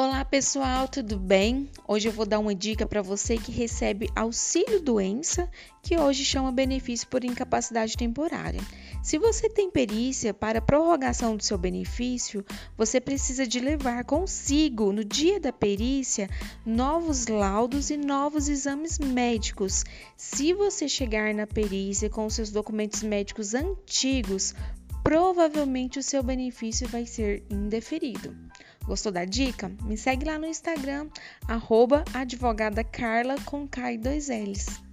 Olá pessoal, tudo bem? Hoje eu vou dar uma dica para você que recebe auxílio doença, que hoje chama benefício por incapacidade temporária. Se você tem perícia para prorrogação do seu benefício, você precisa de levar consigo no dia da perícia novos laudos e novos exames médicos. Se você chegar na perícia com seus documentos médicos antigos, provavelmente o seu benefício vai ser indeferido. Gostou da dica? Me segue lá no Instagram, arroba advogada Carla com K e dois L's.